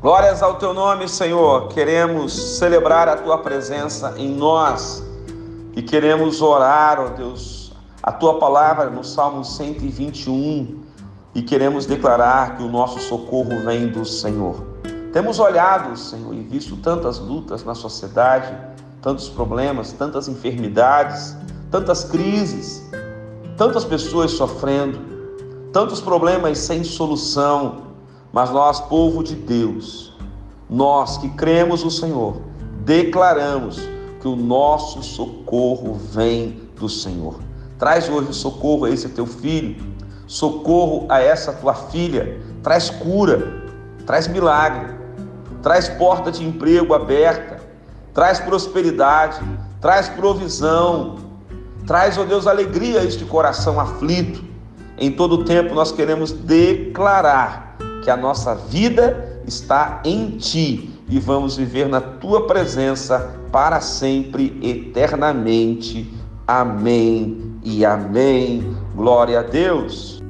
Glórias ao teu nome, Senhor. Queremos celebrar a tua presença em nós e queremos orar, ó Deus, a tua palavra no Salmo 121 e queremos declarar que o nosso socorro vem do Senhor. Temos olhado, Senhor, e visto tantas lutas na sociedade, tantos problemas, tantas enfermidades, tantas crises, tantas pessoas sofrendo, tantos problemas sem solução, mas nós, povo de Deus, nós que cremos no Senhor, declaramos que o nosso socorro vem do Senhor. Traz hoje socorro a esse teu filho, socorro a essa tua filha, traz cura, traz milagre, traz porta de emprego aberta, traz prosperidade, traz provisão, traz, ó oh Deus, alegria a este coração aflito. Em todo tempo nós queremos declarar que a nossa vida está em Ti e vamos viver na Tua presença para sempre, eternamente. Amém e amém. Glória a Deus.